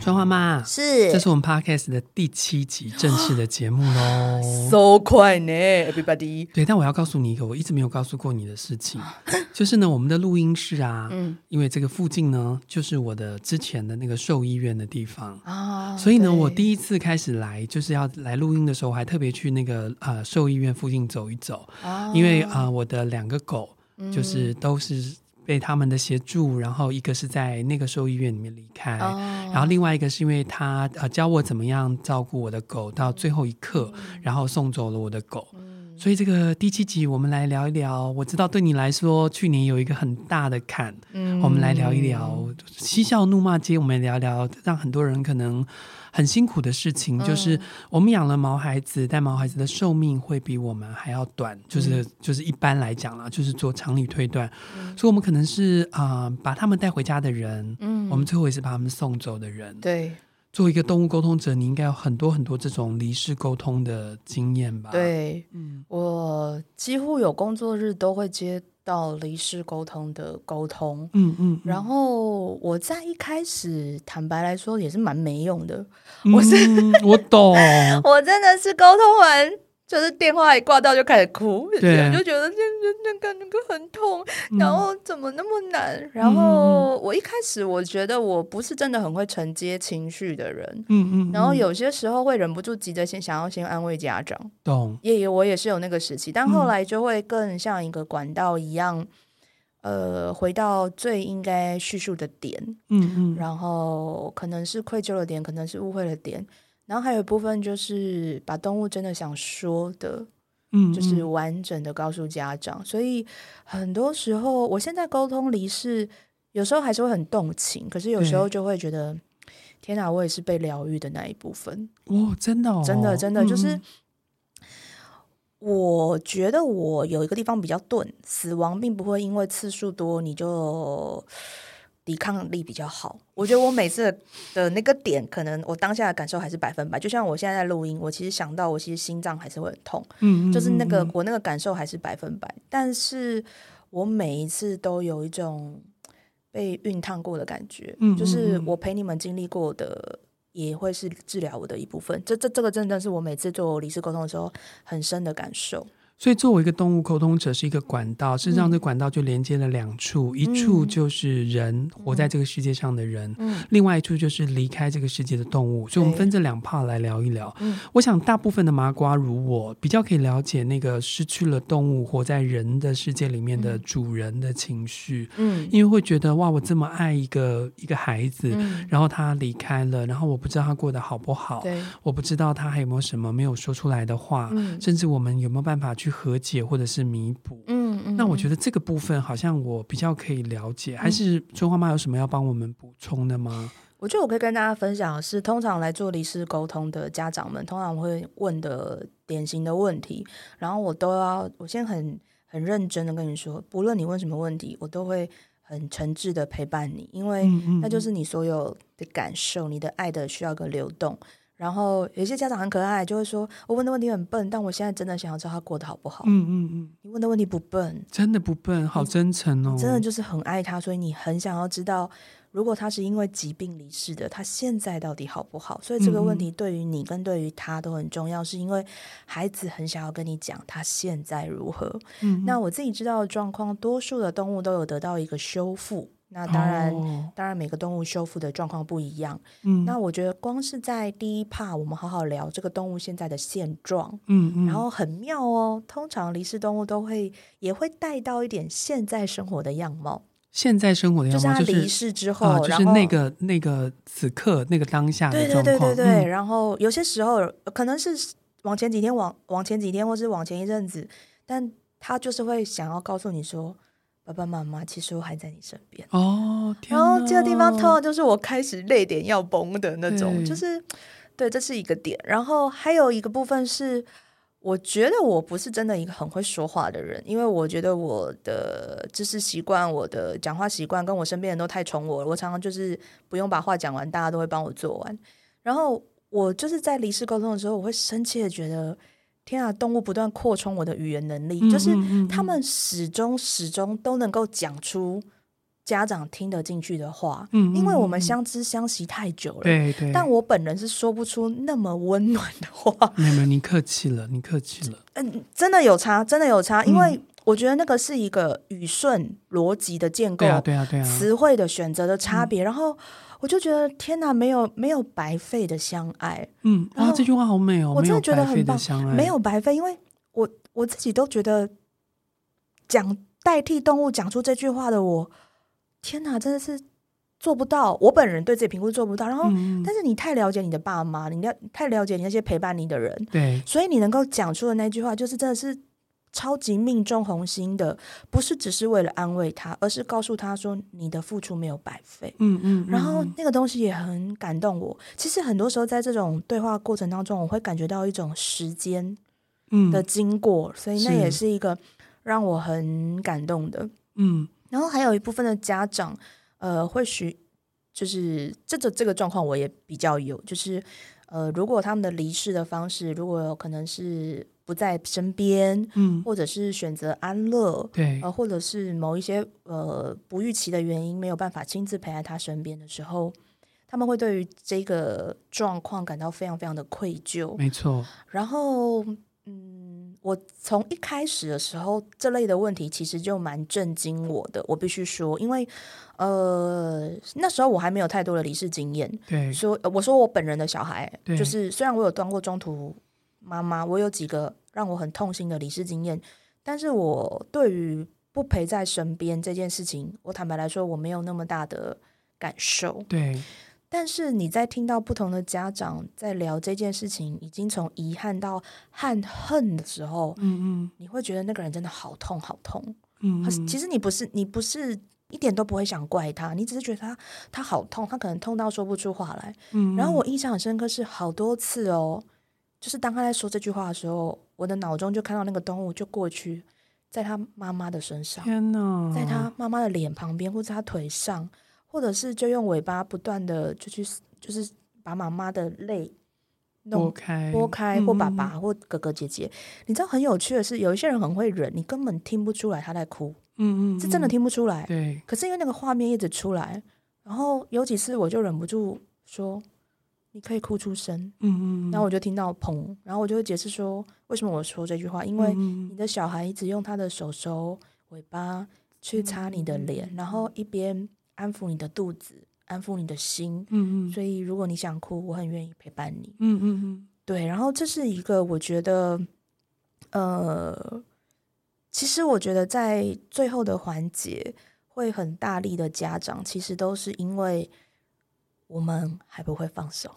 春花妈是，这是我们 podcast 的第七集正式的节目喽，so 快呢，everybody。对，但我要告诉你一个我一直没有告诉过你的事情，就是呢，我们的录音室啊，嗯，因为这个附近呢，就是我的之前的那个兽医院的地方。啊，所以呢，我第一次开始来就是要来录音的时候，我还特别去那个呃兽医院附近走一走，因为啊、呃，我的两个狗就是都是。被他们的协助，然后一个是在那个兽医院里面离开，哦、然后另外一个是因为他呃教我怎么样照顾我的狗到最后一刻，嗯、然后送走了我的狗。嗯、所以这个第七集我们来聊一聊，我知道对你来说去年有一个很大的坎，嗯、我们来聊一聊嬉笑怒骂街，我们聊一聊让很多人可能。很辛苦的事情，就是我们养了毛孩子，但毛孩子的寿命会比我们还要短，就是就是一般来讲啦，就是做常理推断，所以我们可能是啊、呃、把他们带回家的人，嗯，我们最后也是把他们送走的人。对，作为一个动物沟通者，你应该有很多很多这种离世沟通的经验吧？对，嗯，我几乎有工作日都会接。到离世沟通的沟通，嗯嗯，嗯，然后我在一开始坦白来说也是蛮没用的，嗯、我是我懂，我真的是沟通完。就是电话一挂掉就开始哭，对，就觉得那那那个那个很痛，嗯、然后怎么那么难？然后我一开始我觉得我不是真的很会承接情绪的人，嗯嗯，然后有些时候会忍不住急着先想要先安慰家长，懂？也我也是有那个时期，但后来就会更像一个管道一样，嗯、呃，回到最应该叙述的点，嗯嗯，然后可能是愧疚的点，可能是误会的点。然后还有一部分就是把动物真的想说的，嗯，就是完整的告诉家长。所以很多时候，我现在沟通离世，有时候还是会很动情，可是有时候就会觉得，天哪，我也是被疗愈的那一部分。哦，真的哦，真的，真的，就是我觉得我有一个地方比较钝，死亡并不会因为次数多你就。抵抗力比较好，我觉得我每次的那个点，可能我当下的感受还是百分百。就像我现在在录音，我其实想到我其实心脏还是会很痛，嗯，就是那个我那个感受还是百分百。但是我每一次都有一种被熨烫过的感觉，嗯，就是我陪你们经历过的，也会是治疗我的一部分。这这这个真的是我每次做离世沟通的时候很深的感受。所以，作为一个动物沟通者，是一个管道。事实上，这管道就连接了两处：嗯、一处就是人活在这个世界上的人，嗯、另外一处就是离开这个世界的动物。嗯、所以，我们分这两 part 来聊一聊。嗯、我想，大部分的麻瓜如我，比较可以了解那个失去了动物活在人的世界里面的主人的情绪。嗯，因为会觉得哇，我这么爱一个一个孩子，嗯、然后他离开了，然后我不知道他过得好不好，对我不知道他还有没有什么没有说出来的话，嗯、甚至我们有没有办法去。和解或者是弥补，嗯嗯，那我觉得这个部分好像我比较可以了解，嗯、还是春花妈有什么要帮我们补充的吗？我觉得我可以跟大家分享的是，通常来做离世沟通的家长们，通常会问的典型的问题，然后我都要，我先很很认真的跟你说，不论你问什么问题，我都会很诚挚的陪伴你，因为那就是你所有的感受，你的爱的需要个流动。然后有些家长很可爱，就会说：“我问的问题很笨，但我现在真的想要知道他过得好不好。”嗯嗯嗯，你问的问题不笨，真的不笨，好真诚哦！真的就是很爱他，所以你很想要知道，如果他是因为疾病离世的，他现在到底好不好？所以这个问题对于你跟对于他都很重要，嗯、是因为孩子很想要跟你讲他现在如何。嗯，那我自己知道的状况，多数的动物都有得到一个修复。那当然，哦、当然每个动物修复的状况不一样。嗯，那我觉得光是在第一 part，我们好好聊这个动物现在的现状。嗯嗯，然后很妙哦，通常离世动物都会也会带到一点现在生活的样貌。现在生活的样貌就是他离世之后，就是、就是那个那个此刻那个当下的状况。对对对对对。嗯、然后有些时候可能是往前几天往往前几天，或是往前一阵子，但他就是会想要告诉你说。爸爸妈妈，其实我还在你身边哦。然后这个地方通常就是我开始泪点要崩的那种，就是对，这是一个点。然后还有一个部分是，我觉得我不是真的一个很会说话的人，因为我觉得我的知识习惯、我的讲话习惯，跟我身边人都太宠我了。我常常就是不用把话讲完，大家都会帮我做完。然后我就是在离世沟通的时候，我会深切的觉得，天啊，动物不断扩充我的语言能力，嗯、就是他们始终始终都能够讲出。家长听得进去的话，嗯，因为我们相知相惜太久了，对对。但我本人是说不出那么温暖的话。没有没有，你客气了，你客气了。嗯，真的有差，真的有差，因为我觉得那个是一个语顺逻辑的建构，对啊对啊对啊，词汇的选择的差别。然后我就觉得天哪，没有没有白费的相爱。嗯，啊，这句话好美哦，我真的觉得很棒，没有白费，因为我我自己都觉得讲代替动物讲出这句话的我。天哪，真的是做不到！我本人对自己评估做不到。然后，嗯、但是你太了解你的爸妈，你了太了解你那些陪伴你的人，对，所以你能够讲出的那句话，就是真的是超级命中红心的，不是只是为了安慰他，而是告诉他说你的付出没有白费。嗯嗯。然后那个东西也很感动我。其实很多时候在这种对话过程当中，我会感觉到一种时间的经过，嗯、所以那也是一个让我很感动的。嗯。然后还有一部分的家长，呃，或许就是这个这个状况我也比较有，就是呃，如果他们的离世的方式，如果有可能是不在身边，嗯，或者是选择安乐，对，呃，或者是某一些呃不预期的原因没有办法亲自陪在他身边的时候，他们会对于这个状况感到非常非常的愧疚，没错。然后，嗯。我从一开始的时候，这类的问题其实就蛮震惊我的。我必须说，因为呃，那时候我还没有太多的离世经验。对，说我说我本人的小孩，对就是虽然我有当过中途妈妈，我有几个让我很痛心的离世经验，但是我对于不陪在身边这件事情，我坦白来说，我没有那么大的感受。对。但是你在听到不同的家长在聊这件事情，已经从遗憾到恨恨的时候，嗯嗯，你会觉得那个人真的好痛好痛，嗯，嗯，其实你不是你不是一点都不会想怪他，你只是觉得他他好痛，他可能痛到说不出话来，嗯，然后我印象很深刻是好多次哦，就是当他在说这句话的时候，我的脑中就看到那个动物就过去在他妈妈的身上，天哪，在他妈妈的脸旁边或者他腿上。或者是就用尾巴不断的就去，就是把妈妈的泪拨开，拨开，或爸爸或哥哥姐姐。嗯、你知道很有趣的是，有一些人很会忍，你根本听不出来他在哭，嗯，嗯嗯，是真的听不出来。对，可是因为那个画面一直出来，然后有几次我就忍不住说：“你可以哭出声。”嗯嗯，然后我就听到砰，然后我就会解释说为什么我说这句话，因为你的小孩一直用他的手手尾巴去擦你的脸，嗯、然后一边。安抚你的肚子，安抚你的心，嗯嗯，所以如果你想哭，我很愿意陪伴你，嗯嗯嗯，对。然后这是一个我觉得，呃，其实我觉得在最后的环节会很大力的家长，其实都是因为我们还不会放手。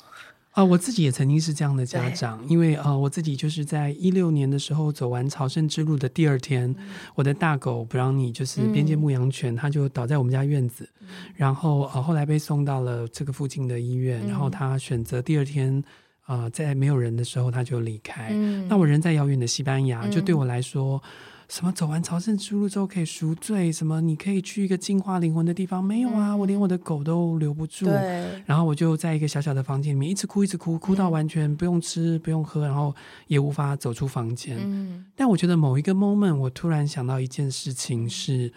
啊、呃，我自己也曾经是这样的家长，因为啊、呃，我自己就是在一六年的时候走完朝圣之路的第二天，嗯、我的大狗布朗尼就是边界牧羊犬，它、嗯、就倒在我们家院子，嗯、然后呃后来被送到了这个附近的医院，嗯、然后他选择第二天啊、呃，在没有人的时候他就离开。嗯、那我人在遥远的西班牙，就对我来说。嗯什么走完朝圣之路之后可以赎罪？什么你可以去一个净化灵魂的地方？没有啊，嗯、我连我的狗都留不住。然后我就在一个小小的房间里面一直哭，一直哭，哭到完全不用吃、不用喝，然后也无法走出房间。嗯、但我觉得某一个 moment，我突然想到一件事情是：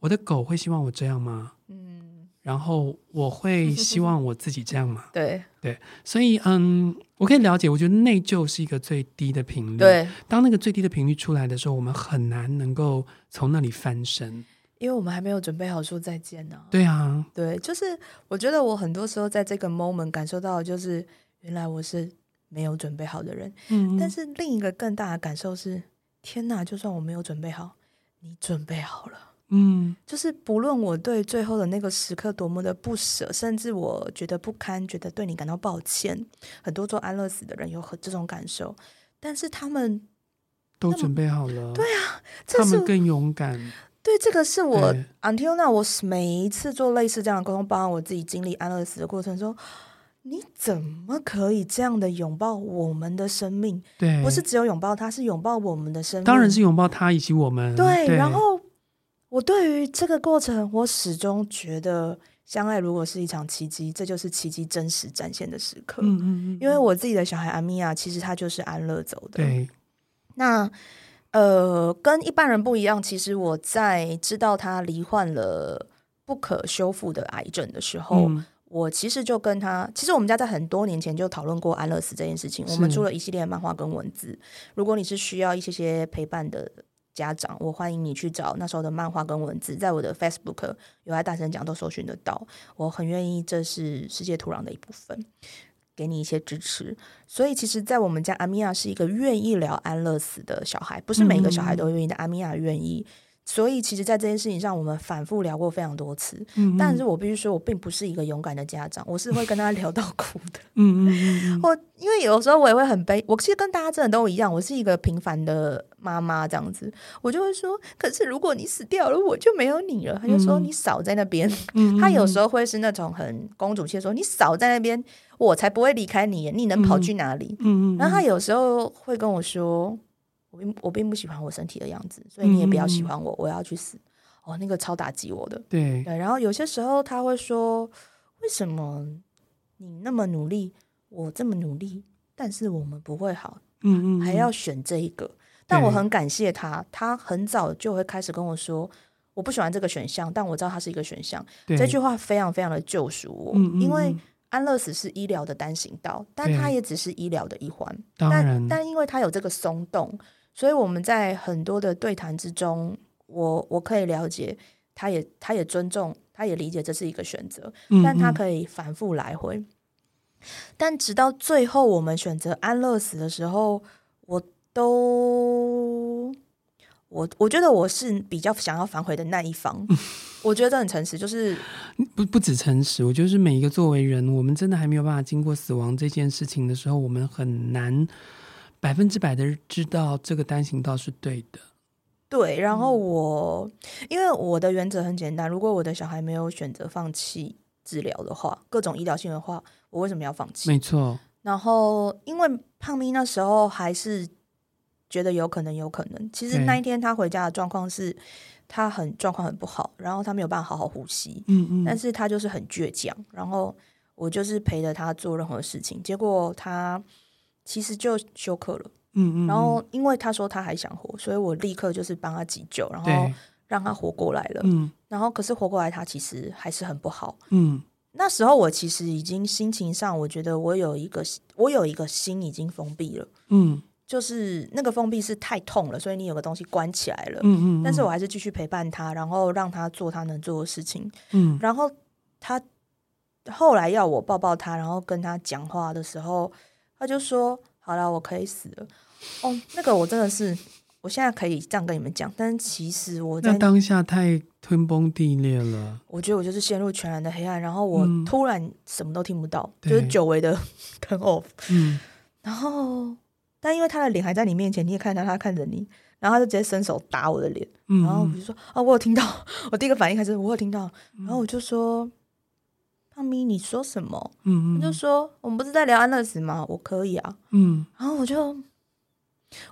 我的狗会希望我这样吗？嗯。然后我会希望我自己这样嘛？对对，所以嗯，我可以了解。我觉得内疚是一个最低的频率。对，当那个最低的频率出来的时候，我们很难能够从那里翻身，因为我们还没有准备好说再见呢。对啊，对，就是我觉得我很多时候在这个 moment 感受到，就是原来我是没有准备好的人。嗯，但是另一个更大的感受是，天哪！就算我没有准备好，你准备好了。嗯，就是不论我对最后的那个时刻多么的不舍，甚至我觉得不堪，觉得对你感到抱歉，很多做安乐死的人有很这种感受，但是他们都准备好了，对啊，他们更勇敢。对，这个是我对 until now 我每一次做类似这样的沟通，包括我自己经历安乐死的过程中，你怎么可以这样的拥抱我们的生命？对，不是只有拥抱他，是拥抱我们的生命。当然是拥抱他以及我们。对，对然后我对于这个过程，我始终觉得，相爱如果是一场奇迹，这就是奇迹真实展现的时刻。嗯嗯嗯。因为我自己的小孩阿米娅，其实他就是安乐走的。对。那呃，跟一般人不一样，其实我在知道他罹患了不可修复的癌症的时候。嗯我其实就跟他，其实我们家在很多年前就讨论过安乐死这件事情。我们出了一系列漫画跟文字。如果你是需要一些些陪伴的家长，我欢迎你去找那时候的漫画跟文字，在我的 Facebook 有爱大声讲都搜寻得到。我很愿意，这是世界土壤的一部分，给你一些支持。所以，其实，在我们家，阿米亚是一个愿意聊安乐死的小孩，不是每一个小孩都愿意的。阿米亚愿意。所以，其实，在这件事情上，我们反复聊过非常多次。嗯，但是我必须说，我并不是一个勇敢的家长，我是会跟他聊到哭的。嗯嗯，我因为有时候我也会很悲，我其实跟大家真的都一样，我是一个平凡的妈妈这样子，我就会说，可是如果你死掉了，我就没有你了。他就说，你少在那边。嗯，他有时候会是那种很公主气，说你少在那边，我才不会离开你，你能跑去哪里？嗯嗯，然后他有时候会跟我说。我并我并不喜欢我身体的样子，所以你也不要喜欢我。嗯、我要去死哦，那个超打击我的。对对，然后有些时候他会说：“为什么你那么努力，我这么努力，但是我们不会好？嗯嗯，还要选这一个。”但我很感谢他，他很早就会开始跟我说：“我不喜欢这个选项，但我知道它是一个选项。”这句话非常非常的救赎我，嗯嗯，因为安乐死是医疗的单行道，但它也只是医疗的一环。但但因为它有这个松动。所以我们在很多的对谈之中，我我可以了解，他也他也尊重，他也理解这是一个选择，但他可以反复来回。但直到最后我们选择安乐死的时候，我都我我觉得我是比较想要反悔的那一方。我觉得很诚实，就是不不止诚实，我觉得是每一个作为人，我们真的还没有办法经过死亡这件事情的时候，我们很难。百分之百的知道这个单行道是对的，对。然后我，因为我的原则很简单，如果我的小孩没有选择放弃治疗的话，各种医疗性的话，我为什么要放弃？没错。然后，因为胖咪那时候还是觉得有可能，有可能。其实那一天他回家的状况是，他很状况很不好，然后他没有办法好好呼吸。嗯嗯。但是他就是很倔强，然后我就是陪着他做任何事情，结果他。其实就休克了，嗯嗯，然后因为他说他还想活，所以我立刻就是帮他急救，然后让他活过来了，嗯，然后可是活过来他其实还是很不好，嗯，那时候我其实已经心情上，我觉得我有一个我有一个心已经封闭了，嗯，就是那个封闭是太痛了，所以你有个东西关起来了，嗯嗯，但是我还是继续陪伴他，然后让他做他能做的事情，嗯，然后他后来要我抱抱他，然后跟他讲话的时候。他就说：“好了，我可以死了。”哦，那个我真的是，我现在可以这样跟你们讲，但其实我在那当下太天崩地裂了。我觉得我就是陷入全然的黑暗，然后我突然什么都听不到，嗯、就是久违的 turn off。嗯，然后但因为他的脸还在你面前，你也看到他看着你，然后他就直接伸手打我的脸，嗯、然后我就说：“啊，我有听到。”我第一个反应还是我有听到，然后我就说。胖咪，你说什么？嗯嗯，就说我们不是在聊安乐死吗？我可以啊，嗯，然后我就，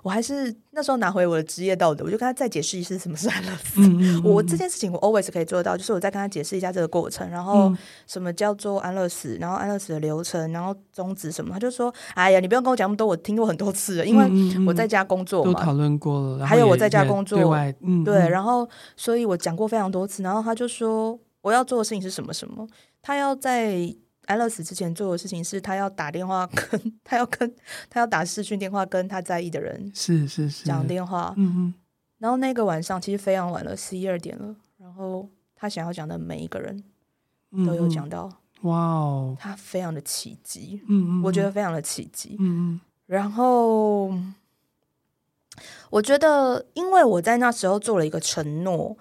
我还是那时候拿回我的职业道德，我就跟他再解释一次什么是安乐死。嗯嗯嗯，我这件事情我 always 可以做到，就是我再跟他解释一下这个过程，然后什么叫做安乐死，然后安乐死的流程，然后终止什么，他就说：“哎呀，你不用跟我讲那么多，我听过很多次了，因为我在家工作嘛，都讨论过了，还有我在家工作，对外，嗯，对，然后所以我讲过非常多次，然后他就说我要做的事情是什么什么。”他要在安乐死之前做的事情是，他要打电话跟他要跟他要打视讯电话跟他在意的人是是是讲电话，嗯嗯。然后那个晚上其实非常晚了，十一二点了。然后他想要讲的每一个人都有讲到，哇哦，他非常的奇迹，嗯嗯，我觉得非常的奇迹，嗯嗯。然后我觉得，因为我在那时候做了一个承诺。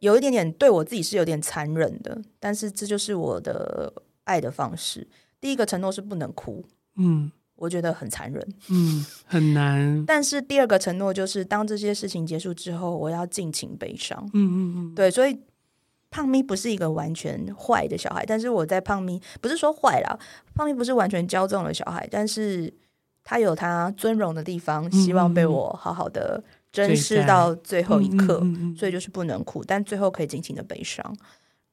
有一点点对我自己是有点残忍的，但是这就是我的爱的方式。第一个承诺是不能哭，嗯，我觉得很残忍，嗯，很难。但是第二个承诺就是，当这些事情结束之后，我要尽情悲伤，嗯嗯嗯。对，所以胖咪不是一个完全坏的小孩，但是我在胖咪不是说坏啦，胖咪不是完全骄纵的小孩，但是他有他尊荣的地方，希望被我好好的珍视到最后一刻，嗯嗯嗯嗯，所以就是不能哭，但最后可以尽情的悲伤。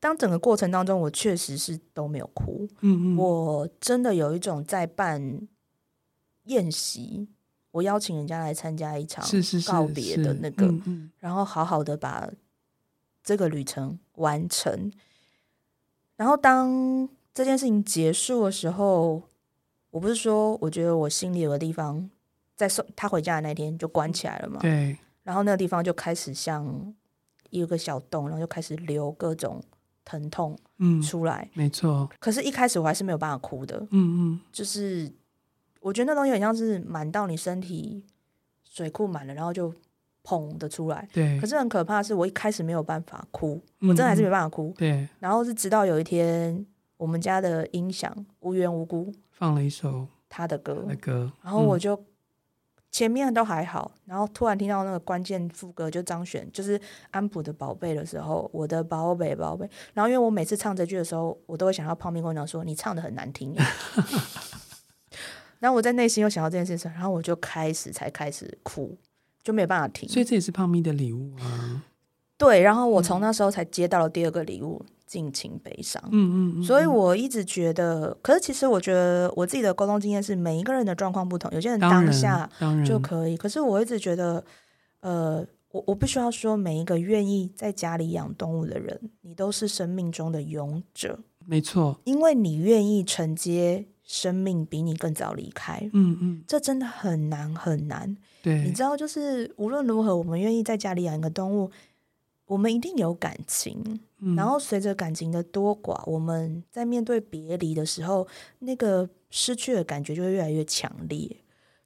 当整个过程当中，我确实是都没有哭。嗯嗯，我真的有一种在办宴席，我邀请人家来参加一场告别的那个，是是是是嗯嗯，然后好好的把这个旅程完成。然后当这件事情结束的时候，我不是说我觉得我心里有个地方，在送他回家的那天就关起来了嘛？对。然后那个地方就开始像一个小洞，然后就开始流各种。疼痛，嗯，出来，没错。可是，一开始我还是没有办法哭的，嗯嗯，就是我觉得那东西很像是满到你身体水库满了，然后就砰的出来。对。可是很可怕的是，我一开始没有办法哭，嗯、我真的还是没办法哭。对。然后是直到有一天，我们家的音响无缘无故放了一首他的歌，的歌，然后我就。嗯前面都还好，然后突然听到那个关键副歌，就张悬，就是安普的宝贝的时候，我的宝贝宝贝。然后因为我每次唱这句的时候，我都会想要泡面跟我讲说，你唱的很难听。然后我在内心又想到这件事情，然后我就开始才开始哭，就没有办法停。所以这也是泡咪的礼物啊。对，然后我从那时候才接到了第二个礼物。尽情悲伤，嗯嗯嗯，所以我一直觉得，可是其实我觉得我自己的沟通经验是，每一个人的状况不同，有些人当下就可以，可是我一直觉得，呃，我我必须要说，每一个愿意在家里养动物的人，你都是生命中的勇者，没错，因为你愿意承接生命比你更早离开，嗯嗯，这真的很难很难，对，你知道，就是无论如何，我们愿意在家里养一个动物。我们一定有感情，然后随着感情的多寡，我们在面对别离的时候，那个失去的感觉就会越来越强烈。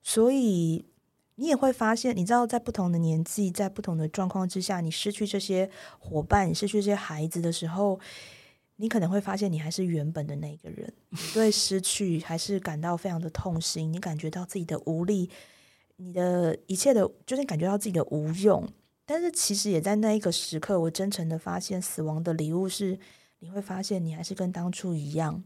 所以你也会发现，你知道，在不同的年纪，在不同的状况之下，你失去这些伙伴，你失去这些孩子的时候，你可能会发现，你还是原本的那个人。你对失去还是感到非常的痛心，你感觉到自己的无力，你的一切的，就是感觉到自己的无用。但是其实也在那一个时刻，我真诚的发现，死亡的礼物是你会发现，你还是跟当初一样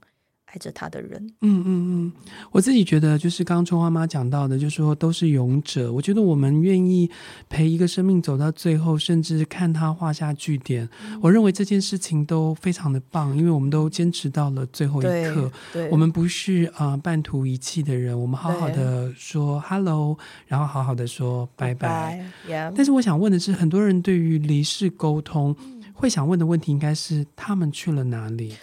爱着他的人。嗯嗯嗯，我自己觉得，就是刚刚春花妈讲到的，就是说都是勇者。我觉得我们愿意陪一个生命走到最后，甚至看他画下句点，嗯、我认为这件事情都非常的棒，因为我们都坚持到了最后一刻。我们不是啊、呃、半途遗弃的人，我们好好的说 hello，然后好好的说拜拜。Yeah. 但是我想问的是，很多人对于离世沟通会想问的问题，应该是他们去了哪里？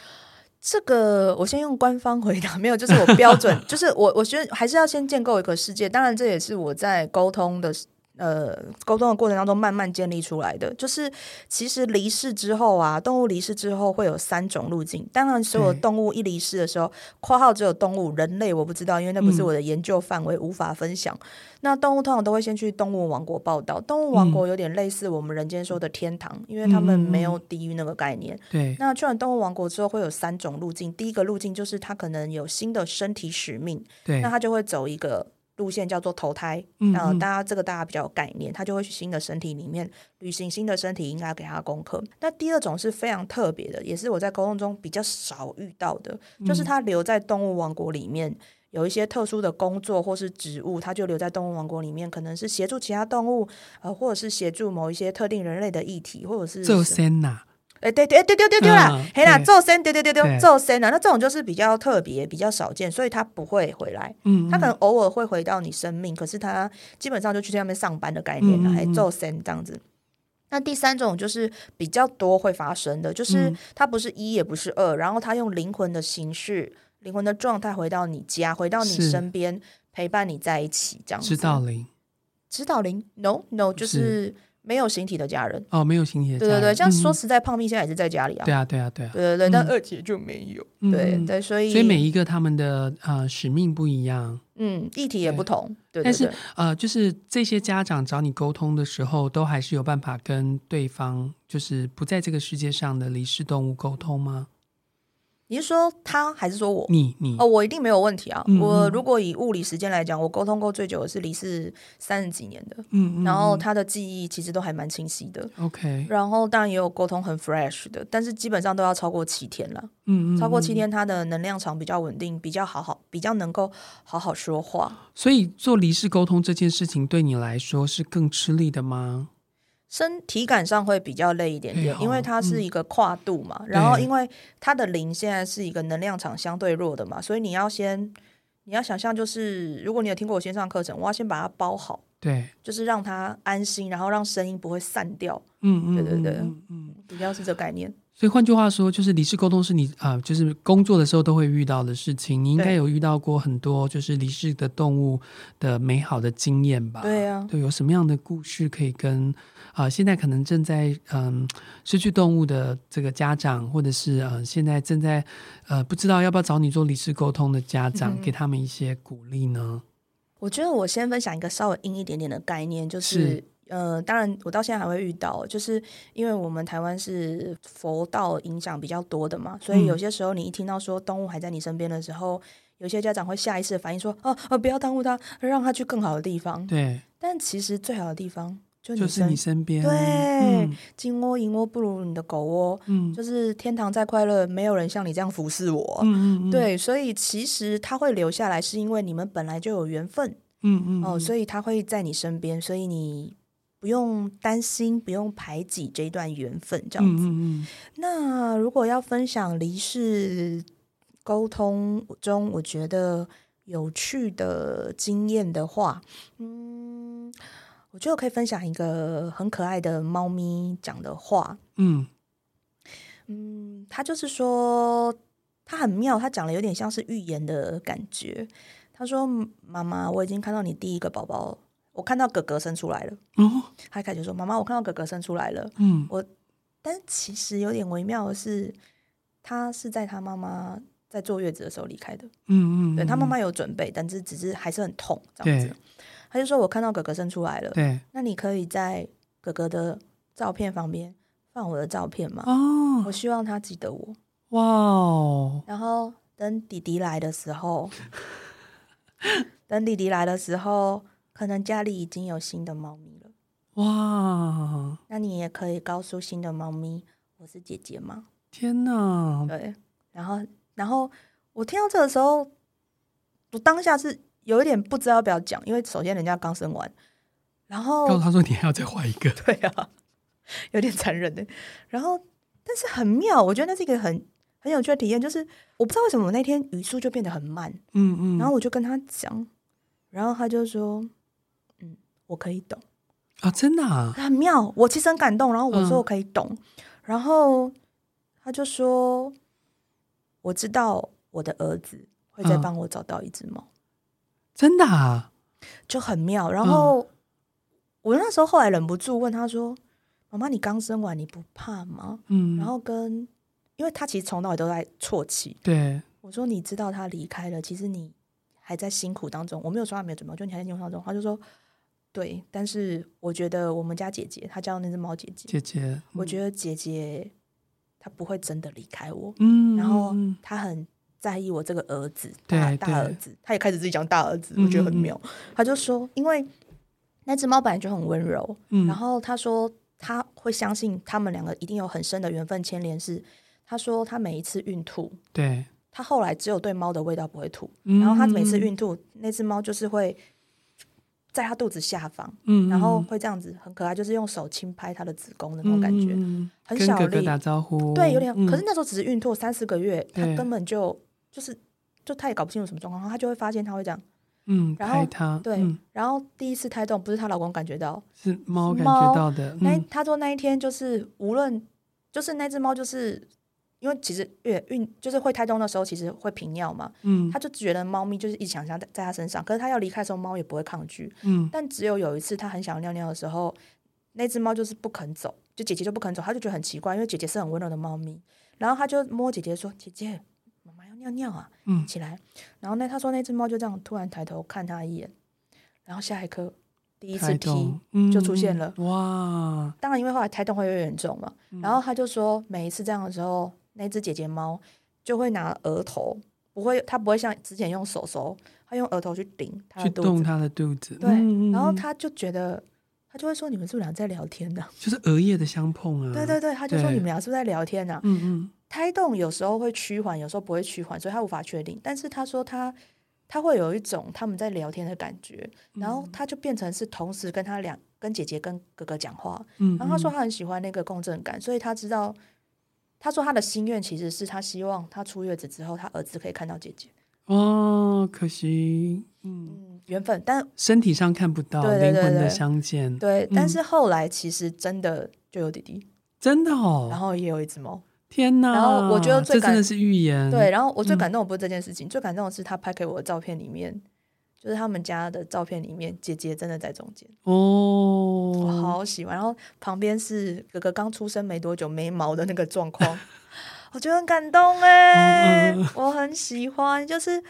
这个我先用官方回答，没有，就是我标准，就是我我觉得还是要先建构一个世界。当然，这也是我在沟通的。呃，沟通的过程当中慢慢建立出来的，就是其实离世之后啊，动物离世之后会有三种路径。当然，所有动物一离世的时候，括号只有动物，人类我不知道，因为那不是我的研究范围，嗯、无法分享。那动物通常都会先去动物王国报道，动物王国有点类似我们人间说的天堂，嗯、因为他们没有地狱那个概念。对。那去完动物王国之后，会有三种路径。第一个路径就是他可能有新的身体使命，对，那他就会走一个。路线叫做投胎，嗯，嗯，呃，大家这个大家比较有概念，他就会去新的身体里面旅行，新的身体应该给他功课。那第二种是非常特别的，也是我在沟通中比较少遇到的，就是他留在动物王国里面有一些特殊的工作或是职务，他就留在动物王国里面，可能是协助其他动物，呃，或者是协助某一些特定人类的议题，或者是做仙呐。哎，对对对对对对啦，嘿啦，做生，对对对对，做生啊，那这种就是比较特别、比较少见，所以他不会回来。嗯，他可能偶尔会回到你生命，可是他基本上就去那边上班的概念了，哎，做生这样子。那第三种就是比较多会发生的，就是他不是一也不是二，然后他用灵魂的形式、灵魂的状态回到你家，回到你身边，陪伴你在一起，这样子。指导灵，指导灵，no no，就是。没有形体的家人哦，没有形体的家人。对对对，像说实在，胖咪现在也是在家里啊。对啊，对啊，对啊。对对对，但二姐就没有。对对，所以所以每一个他们的呃使命不一样，嗯，议题也不同。对，但是呃，就是这些家长找你沟通的时候，都还是有办法跟对方，就是不在这个世界上的离世动物沟通吗？你是说他还是说我？你你哦，我一定没有问题啊！我如果以物理时间来讲，我沟通过最久的是离世三十几年的，嗯，然后他的记忆其实都还蛮清晰的。OK，然后当然也有沟通很 fresh 的，但是基本上都要超过七天了。嗯，嗯，嗯，超过七天，他的能量场比较稳定，比较好好，比较能够好好说话。所以做离世沟通这件事情对你来说是更吃力的吗？身体感上会比较累一点点，哦、因为它是一个跨度嘛。嗯、然后，因为它的零现在是一个能量场相对弱的嘛，所以你要先，你要想象，就是如果你有听过我线上课程，我要先把它包好，对，就是让它安心，然后让声音不会散掉。嗯嗯，对对对，嗯，嗯比较是这概念。所以换句话说，就是离世沟通是你啊、呃，就是工作的时候都会遇到的事情。你应该有遇到过很多就是离世的动物的美好的经验吧？对呀、啊，对，有什么样的故事可以跟啊、呃，现在可能正在嗯失去动物的这个家长，或者是呃现在正在呃不知道要不要找你做离世沟通的家长，嗯、给他们一些鼓励呢？我觉得我先分享一个稍微硬一点点的概念，就是。是呃，当然，我到现在还会遇到，就是因为我们台湾是佛道影响比较多的嘛，所以有些时候你一听到说动物还在你身边的时候，有些家长会下意识的反应说：“哦、啊、哦，不要耽误他，让他去更好的地方。”对。但其实最好的地方就，就是你身边。对，嗯、金窝银窝不如你的狗窝。嗯。就是天堂再快乐，没有人像你这样服侍我。嗯嗯嗯。对，所以其实它会留下来，是因为你们本来就有缘分。嗯嗯。哦，所以他会在你身边，所以你。不用担心，不用排挤这一段缘分，这样子。嗯嗯、那如果要分享离世沟通中，我觉得有趣的经验的话，嗯，我觉得我可以分享一个很可爱的猫咪讲的话。嗯嗯，他就是说，他很妙，他讲的有点像是预言的感觉。他说：“妈妈，我已经看到你第一个宝宝。”我看到哥哥生出来了，哦，他开始说：“妈妈，我看到哥哥生出来了。”嗯，我，但其实有点微妙的是，他是在他妈妈在坐月子的时候离开的。嗯嗯，对，他妈妈有准备，但是只是还是很痛这样子。他就说：“我看到哥哥生出来了。”对，那你可以在哥哥的照片旁边放我的照片吗？哦，我希望他记得我。哇哦！然后等弟弟来的时候，等弟弟来的时候。可能家里已经有新的猫咪了，哇！那你也可以告诉新的猫咪，我是姐姐吗？天哪！对，然后，然后我听到这个时候，我当下是有一点不知道要不要讲，因为首先人家刚生完，然后告诉他说你还要再怀一个，对啊，有点残忍的。然后，但是很妙，我觉得那是一个很很有趣的体验，就是我不知道为什么我那天语速就变得很慢，嗯嗯，然后我就跟他讲，然后他就说。我可以懂啊，真的啊，很妙。我其实很感动，然后我说我可以懂，嗯、然后他就说我知道我的儿子会再帮我找到一只猫，嗯、真的啊，就很妙。然后、嗯、我那时候后来忍不住问他说：“妈妈，你刚生完，你不怕吗？”嗯，然后跟因为他其实从头到尾都在啜泣，对我说：“你知道他离开了，其实你还在辛苦当中。”我没有说他没有准备，就你还在辛苦当中。他就说。对，但是我觉得我们家姐姐，她叫那只猫姐姐。姐姐，嗯、我觉得姐姐她不会真的离开我。嗯，然后她很在意我这个儿子，大大儿子，她也开始自己讲大儿子，我觉得很妙。她、嗯、就说，因为那只猫本来就很温柔，嗯、然后她说她会相信他们两个一定有很深的缘分牵连。是，她说她每一次孕吐，对，她后来只有对猫的味道不会吐，嗯、然后她每次孕吐，那只猫就是会。在她肚子下方，嗯，然后会这样子很可爱，就是用手轻拍她的子宫的那种感觉，嗯、很小力，打招呼，对，有点。嗯、可是那时候只是孕吐三四个月，她根本就就是就她也搞不清楚什么状况，然后她就会发现她会这样，嗯，然后他对，嗯、然后第一次胎动不是她老公感觉到，是猫感觉到的。嗯、那他说那一天就是无论就是那只猫就是。因为其实月孕就是会胎动的时候，其实会频尿嘛。嗯，他就觉得猫咪就是一直想象在在他身上，可是他要离开的时候，猫也不会抗拒。嗯，但只有有一次他很想要尿尿的时候，那只猫就是不肯走，就姐姐就不肯走，他就觉得很奇怪，因为姐姐是很温柔的猫咪。然后他就摸姐姐说：“姐姐，妈妈要尿尿啊，嗯，起来。”然后那他说那只猫就这样突然抬头看他一眼，然后下一刻第一次踢就出现了。嗯、哇！当然因为后来胎动会越严重嘛。然后他就说每一次这样的时候。那只姐姐猫就会拿额头，不会，它不会像之前用手手，它用额头去顶它的肚子，去动它的肚子。对，嗯、然后他就觉得，他就会说：“你们是不是俩在聊天呢？”就是额叶的相碰啊。对对对，他就说：“你们俩是不是在聊天呢？”嗯嗯。胎动有时候会趋缓，有时候不会趋缓，所以他无法确定。但是他说他他会有一种他们在聊天的感觉，然后他就变成是同时跟他俩跟姐姐跟哥哥讲话。嗯，然后他说他很喜欢那个共振感，所以他知道他说他的心愿其实是他希望他出月子之后，他儿子可以看到姐姐。哦，可惜，嗯，缘分，但身体上看不到对对对对，灵魂的相见。对，嗯，但是后来其实真的就有弟弟，真的哦，然后也有一只猫。天呐！然后我觉得最感真的是预言。对，然后我最感动的不是这件事情，嗯，最感动的是他拍给我的照片里面，就是他们家的照片里面，姐姐真的在中间哦，我好喜欢。然后旁边是哥哥刚出生没多久没毛的那个状况，我觉得很感动哎，嗯嗯，我很喜欢，就是。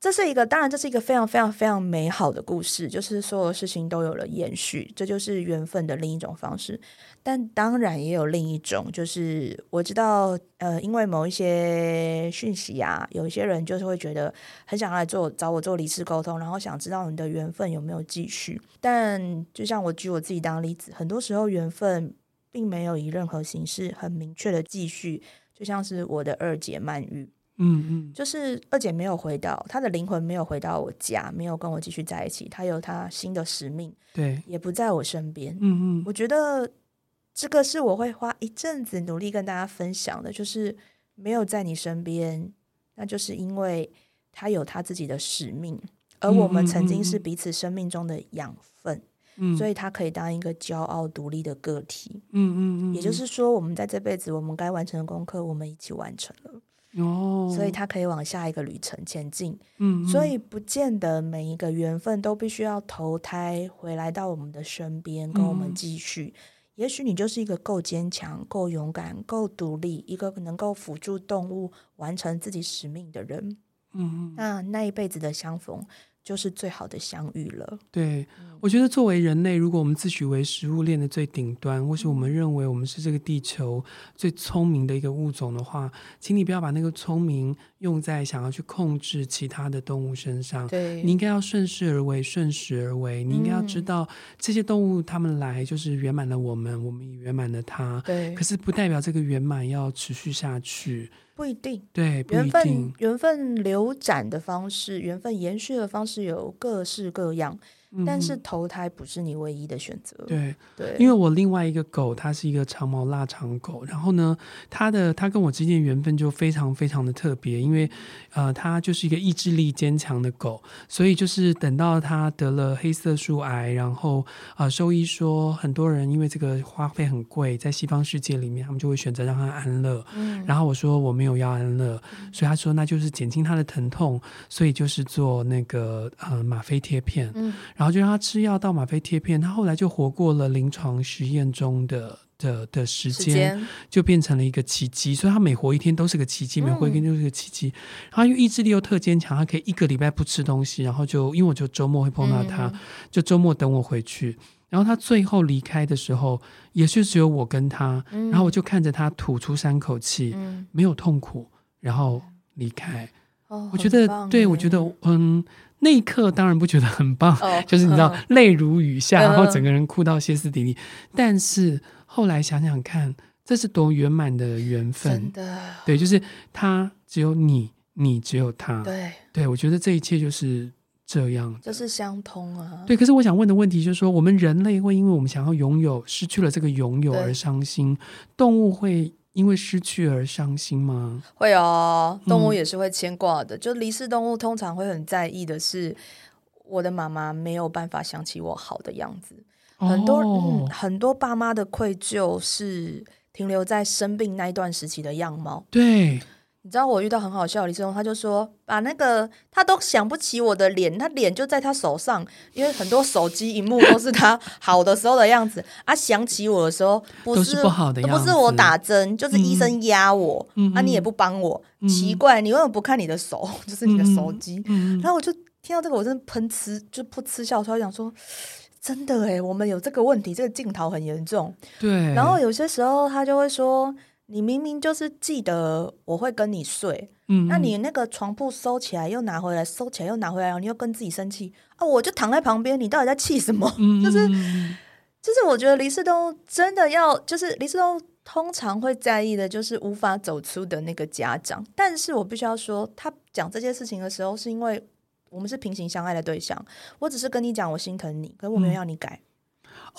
这是一个，当然，这是一个非常非常非常美好的故事，就是所有事情都有了延续，这就是缘分的另一种方式。但当然也有另一种，就是我知道，呃，因为某一些讯息啊，有一些人就是会觉得很想来做找我做离世沟通，然后想知道你的缘分有没有继续。但就像我举我自己当例子，很多时候缘分并没有以任何形式很明确的继续，就像是我的二姐曼玉。嗯嗯，就是二姐没有回到她的灵魂，没有回到我家，没有跟我继续在一起。她有她新的使命，对，也不在我身边。嗯嗯，我觉得这个是我会花一阵子努力跟大家分享的，就是没有在你身边，那就是因为她有她自己的使命，而我们曾经是彼此生命中的养分，嗯，所以他可以当一个骄傲独立的个体。嗯嗯嗯，也就是说，我们在这辈子我们该完成的功课，我们一起完成了。哦，所以他可以往下一个旅程前进。嗯，嗯，所以不见得每一个缘分都必须要投胎回来到我们的身边，跟我们继续。嗯、也许你就是一个够坚强、够勇敢、够独立，一个能够辅助动物完成自己使命的人。嗯嗯，那那一辈子的相逢。就是最好的相遇了。对，我觉得作为人类，如果我们自诩为食物链的最顶端，或是我们认为我们是这个地球最聪明的一个物种的话，请你不要把那个聪明用在想要去控制其他的动物身上。对，你应该要顺势而为，顺势而为。你应该要知道，这些动物它们来就是圆满了我们，我们也圆满了它。对，可是不代表这个圆满要持续下去。不一定，对，缘分缘分流转的方式，缘分延续的方式有各式各样。但是投胎不是你唯一的选择。对对，因为我另外一个狗，它是一个长毛腊肠狗，然后呢，它的它跟我之间缘分就非常非常的特别，因为呃，它就是一个意志力坚强的狗，所以就是等到它得了黑色素癌，然后呃，兽医说很多人因为这个花费很贵，在西方世界里面，他们就会选择让它安乐。嗯，然后我说我没有要安乐，所以他说那就是减轻它的疼痛，所以就是做那个呃吗啡贴片。嗯。然后就让他吃药到吗啡贴片，他后来就活过了临床实验中的的的时间，就变成了一个奇迹。所以他每活一天都是个奇迹，每活一天都是个奇迹。然后因为意志力又特坚强，他可以一个礼拜不吃东西，然后就因为我就周末会碰到他，就周末等我回去。然后他最后离开的时候，也是只有我跟他，然后我就看着他吐出三口气，没有痛苦，然后离开。我觉得，对，我觉得，嗯。那一刻当然不觉得很棒，哦、就是你知道泪如雨下，然后整个人哭到歇斯底里。嗯、但是后来想想看，这是多圆满的缘分，真的。对，就是他只有你，你只有他。对，对我觉得这一切就是这样，就是相通啊。对，可是我想问的问题就是说，我们人类会因为我们想要拥有，失去了这个拥有而伤心，动物会因为失去而伤心吗？会哦，动物也是会牵挂的。嗯、就离世动物通常会很在意的是，我的妈妈没有办法想起我好的样子。很多、很多爸妈的愧疚是停留在生病那一段时期的样貌。对。你知道我遇到很好笑的李世东，他就说把那个他都想不起我的脸，他脸就在他手上，因为很多手机荧幕都是他 好的时候的样子啊。想起我的时候，不是，是不好的样子，不是我打针，就是医生压我，嗯、啊，你也不帮我，嗯、奇怪，你为什么不看你的手，就是你的手机？嗯、然后我就听到这个，我真的喷嗤，就噗嗤笑出来，想说真的诶，我们有这个问题，这个镜头很严重。对，然后有些时候他就会说。你明明就是记得我会跟你睡，嗯，那你那个床铺收起来又拿回来，收起来又拿回来，然后你又跟自己生气啊！我就躺在旁边，你到底在气什么？嗯、就是就是，我觉得黎世东真的要，就是黎世东通常会在意的就是无法走出的那个家长。但是我必须要说，他讲这件事情的时候，是因为我们是平行相爱的对象，我只是跟你讲我心疼你，可是我没有要你改。嗯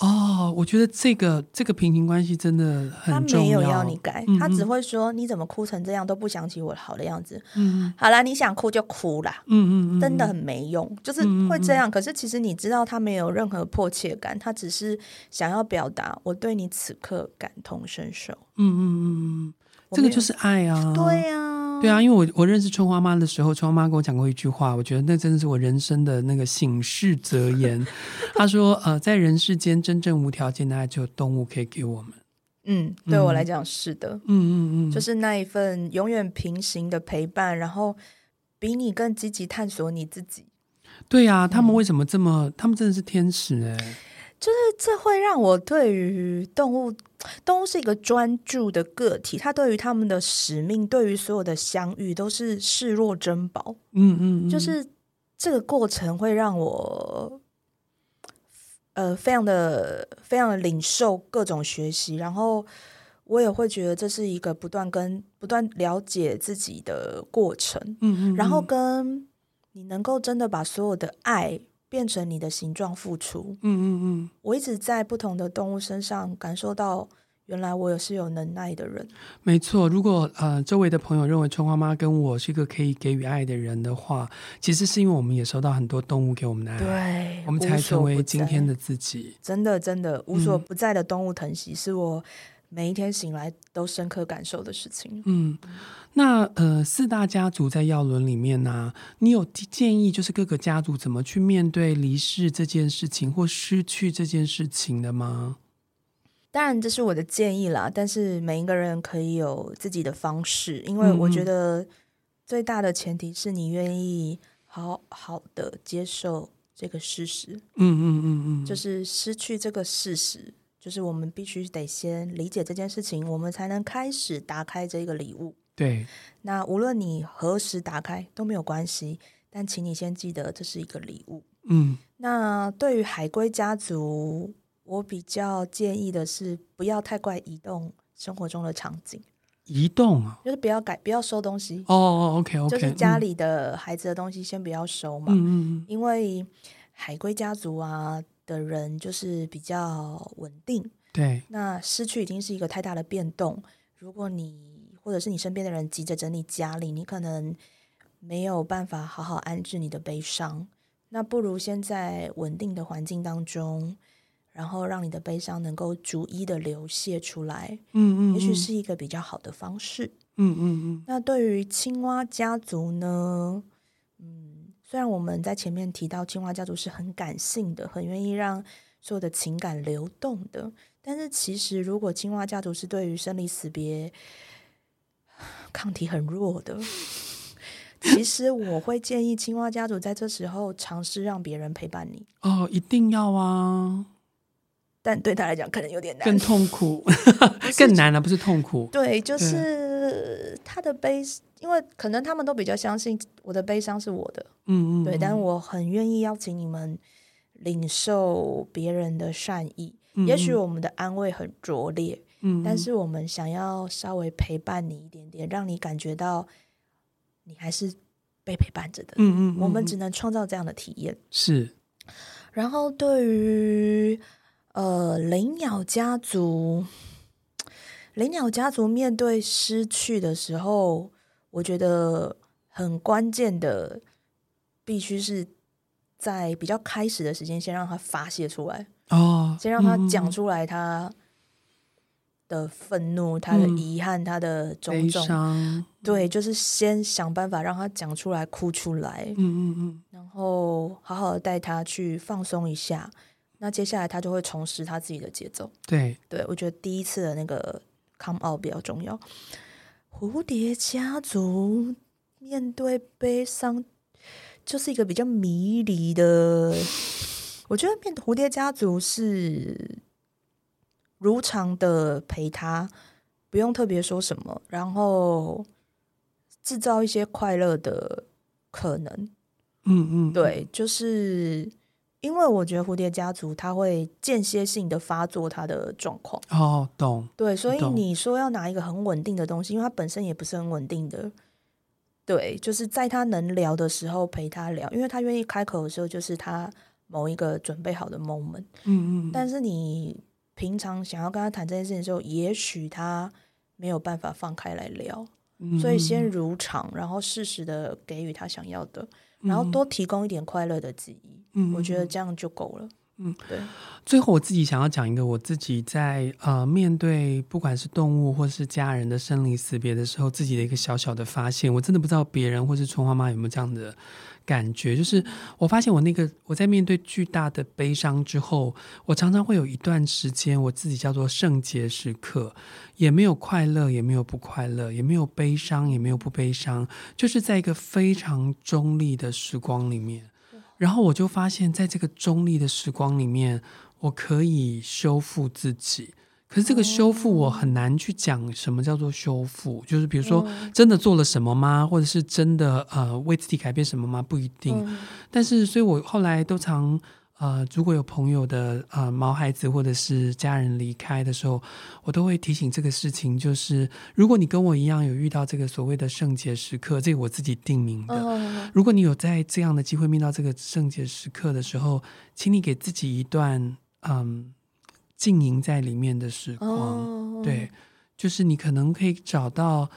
哦，我觉得这个这个平行关系真的很重要。他没有要你改，嗯、他只会说你怎么哭成这样，都不想起我好的样子。嗯，好啦，你想哭就哭啦。嗯，嗯嗯，真的很没用，就是会这样。嗯、可是其实你知道，他没有任何迫切感，他只是想要表达我对你此刻感同身受。嗯嗯嗯嗯，这个就是爱啊。对呀、啊。对啊，因为我我认识春花妈的时候，春花妈跟我讲过一句话，我觉得那真的是我人生的那个醒世哲言。她说：“呃，在人世间，真正无条件的爱只有动物可以给我们。”嗯，对我来讲是的。嗯嗯嗯，就是那一份永远平行的陪伴，然后比你更积极探索你自己。对呀、啊，他们为什么这么？嗯、他们真的是天使哎。就是这会让我对于动物，动物是一个专注的个体，它对于他们的使命，对于所有的相遇都是视若珍宝。嗯，嗯嗯，就是这个过程会让我，呃，非常的非常的领受各种学习，然后我也会觉得这是一个不断跟不断了解自己的过程。嗯，嗯嗯，然后跟你能够真的把所有的爱。变成你的形状付出，嗯嗯嗯，我一直在不同的动物身上感受到，原来我也是有能耐的人。没错，如果呃周围的朋友认为春花妈跟我是一个可以给予爱的人的话，其实是因为我们也收到很多动物给我们的爱，对，我们才成为今天的自己。真的真的无所不在的动物疼惜，是我每一天醒来都深刻感受的事情。嗯。那呃，四大家族在药轮里面呢、啊，你有建议就是各个家族怎么去面对离世这件事情或失去这件事情的吗？当然这是我的建议啦，但是每一个人可以有自己的方式，因为我觉得最大的前提是你愿意好好的接受这个事实。嗯嗯嗯嗯，就是失去这个事实，就是我们必须得先理解这件事情，我们才能开始打开这个礼物。对，那无论你何时打开都没有关系，但请你先记得这是一个礼物。嗯，那对于海龟家族，我比较建议的是不要太快移动生活中的场景。移动啊，就是不要改，不要收东西。哦哦，OK OK，就是家里的孩子的东西先不要收嘛。嗯嗯，因为海龟家族啊的人就是比较稳定。对，那失去已经是一个太大的变动。如果你或者是你身边的人急着整理家里，你可能没有办法好好安置你的悲伤。那不如先在稳定的环境当中，然后让你的悲伤能够逐一的流泻出来。嗯，嗯嗯，也许是一个比较好的方式。嗯嗯嗯。那对于青蛙家族呢？虽然我们在前面提到青蛙家族是很感性的，很愿意让所有的情感流动的，但是其实如果青蛙家族是对于生离死别，抗体很弱的，其实我会建议青蛙家族在这时候尝试让别人陪伴你。哦，一定要啊！但对他来讲可能有点难，更痛苦，更难了，啊，不是痛苦。对，就是他的悲，因为可能他们都比较相信我的悲伤是我的。嗯嗯，对，但我很愿意邀请你们领受别人的善意。嗯嗯，也许我们的安慰很拙劣。嗯，但是我们想要稍微陪伴你一点点，让你感觉到你还是被陪伴着的。嗯，嗯，我们只能创造这样的体验。是。然后对于呃灵鸟家族，灵鸟家族面对失去的时候，我觉得很关键的，必须是在比较开始的时间，先让他发泄出来。哦，先让他讲出来他。的愤怒，他的遗憾，嗯、他的种种，对，就是先想办法让他讲出来，哭出来，嗯嗯嗯，然后好好的带他去放松一下，那接下来他就会重拾他自己的节奏。对，对我觉得第一次的那个 come out 比较重要。蝴蝶家族面对悲伤，就是一个比较迷离的。我觉得面对蝴蝶家族是。如常的陪他不用特别说什么，然后制造一些快乐的可能。嗯嗯，对，就是因为我觉得蝴蝶家族它会间歇性的发作它的状况。哦，懂。对，所以你说要拿一个很稳定的东西，因为它本身也不是很稳定的。对，就是在他能聊的时候陪他聊，因为他愿意开口的时候，就是他某一个准备好的 moment。嗯嗯。但是你平常想要跟他谈这件事情的时候，也许他没有办法放开来聊，嗯、所以先如常，然后适时的给予他想要的，然后多提供一点快乐的记忆。嗯，我觉得这样就够了。嗯，对。最后，我自己想要讲一个我自己在呃面对不管是动物或是家人的生离死别的时候，自己的一个小小的发现。我真的不知道别人或是春花妈有没有这样的感觉，就是我发现我那个我在面对巨大的悲伤之后，我常常会有一段时间，我自己叫做圣洁时刻，也没有快乐，也没有不快乐，也没有悲伤，也没有不悲伤，就是在一个非常中立的时光里面。然后我就发现，在这个中立的时光里面，我可以修复自己。可是这个修复，我很难去讲什么叫做修复。就是比如说，真的做了什么吗？或者是真的呃为自己改变什么吗？不一定。但是，所以我后来都常。呃，如果有朋友的呃毛孩子或者是家人离开的时候，我都会提醒这个事情，就是如果你跟我一样有遇到这个所谓的圣洁时刻，这个我自己定名的。Oh. 如果你有在这样的机会面到这个圣洁时刻的时候，请你给自己一段嗯静营在里面的时光。Oh. 对，就是你可能可以找到。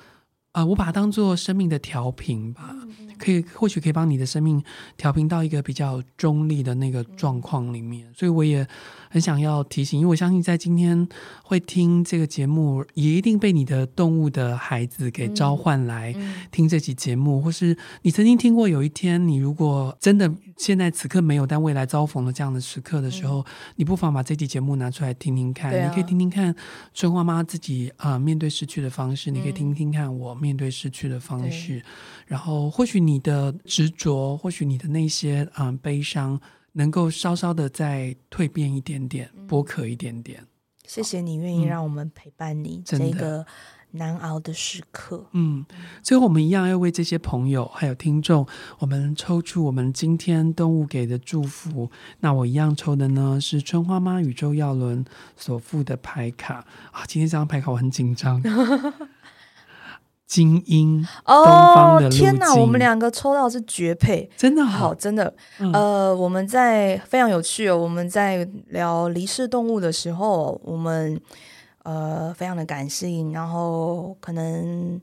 啊、呃，我把它当做生命的调频吧，可以或许可以帮你的生命调频到一个比较中立的那个状况里面，所以我也很想要提醒，因为我相信在今天会听这个节目，也一定被你的动物的孩子给召唤来听这期节目，或是你曾经听过有一天，你如果真的现在此刻没有，但未来遭逢了这样的时刻的时候，你不妨把这期节目拿出来听听看，你可以听听看春花妈自己啊、呃、面对失去的方式，你可以听听看我。面对失去的方式，然后或许你的执着，或许你的那些嗯、呃、悲伤，能够稍稍的再蜕变一点点，剥壳一点点。谢谢你愿意让我们陪伴你这个难熬的时刻。嗯，最后我们一样要为这些朋友还有听众，我们抽出我们今天动物给的祝福。那我一样抽的呢是春花妈宇宙耀轮所附的牌卡啊，今天这张牌卡我很紧张。金鹰东方的路径。哦，天哪，我们两个抽到是绝配，真的好，好，真的。嗯、呃，我们在非常有趣哦。我们在聊离世动物的时候，我们呃非常的感性，然后可能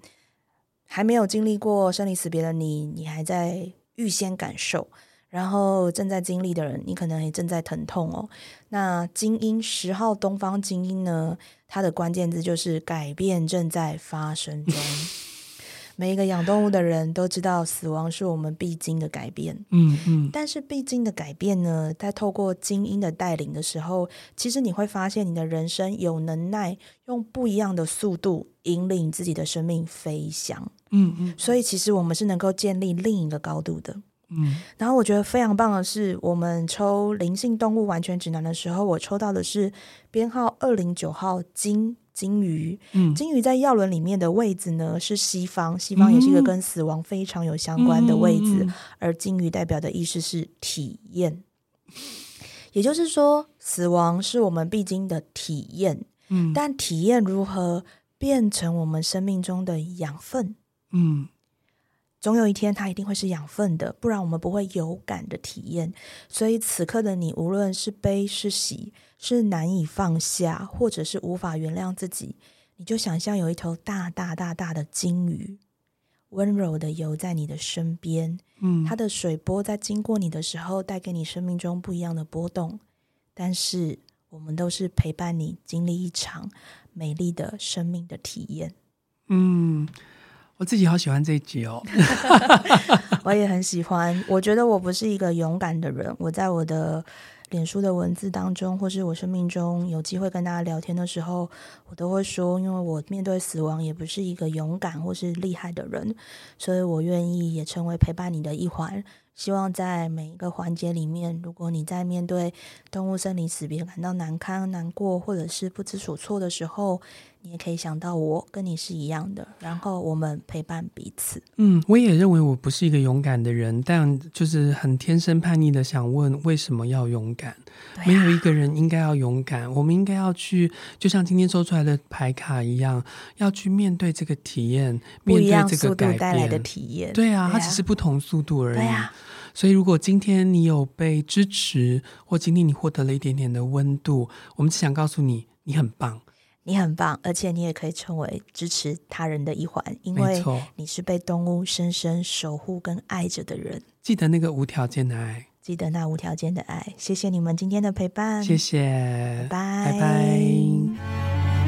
还没有经历过生离死别的你，你还在预先感受。然后正在经历的人，你可能也正在疼痛哦。那精英十号东方精英呢？它的关键字就是改变正在发生中。每一个养动物的人都知道，死亡是我们必经的改变。嗯嗯。但是必经的改变呢，在透过精英的带领的时候，其实你会发现，你的人生有能耐用不一样的速度引领自己的生命飞翔。嗯嗯。所以，其实我们是能够建立另一个高度的。嗯，然后我觉得非常棒的是，我们抽灵性动物完全指南的时候，我抽到的是编号二零九号金金鱼。嗯，金鱼在药轮里面的位置呢是西方，西方也是一个跟死亡非常有相关的位置，嗯、而金鱼代表的意思是体验，也就是说，死亡是我们必经的体验。嗯，但体验如何变成我们生命中的养分？嗯。总有一天，它一定会是养分的，不然我们不会有感的体验。所以此刻的你，无论是悲是喜，是难以放下，或者是无法原谅自己，你就想象有一头大大大大的金鱼，温柔的游在你的身边。嗯，它的水波在经过你的时候，带给你生命中不一样的波动。但是，我们都是陪伴你经历一场美丽的生命的体验。嗯。我自己好喜欢这一集哦，我也很喜欢。我觉得我不是一个勇敢的人。我在我的脸书的文字当中，或是我生命中有机会跟大家聊天的时候，我都会说，因为我面对死亡也不是一个勇敢或是厉害的人，所以我愿意也成为陪伴你的一环。希望在每一个环节里面，如果你在面对动物生离死别感到难堪、难过，或者是不知所措的时候，你也可以想到我跟你是一样的，然后我们陪伴彼此。嗯，我也认为我不是一个勇敢的人，但就是很天生叛逆的想问：为什么要勇敢？啊、没有一个人应该要勇敢，我们应该要去，就像今天抽出来的牌卡一样，要去面对这个体验，面对这个改变带来的体验。对啊，对啊，它只是不同速度而已。对啊。所以，如果今天你有被支持，或今天你获得了一点点的温度，我们只想告诉你，你很棒，你很棒，而且你也可以成为支持他人的一环，因为你是被动物深深守护跟爱着的人。记得那个无条件的爱，记得那无条件的爱。谢谢你们今天的陪伴，谢谢，拜拜。拜拜。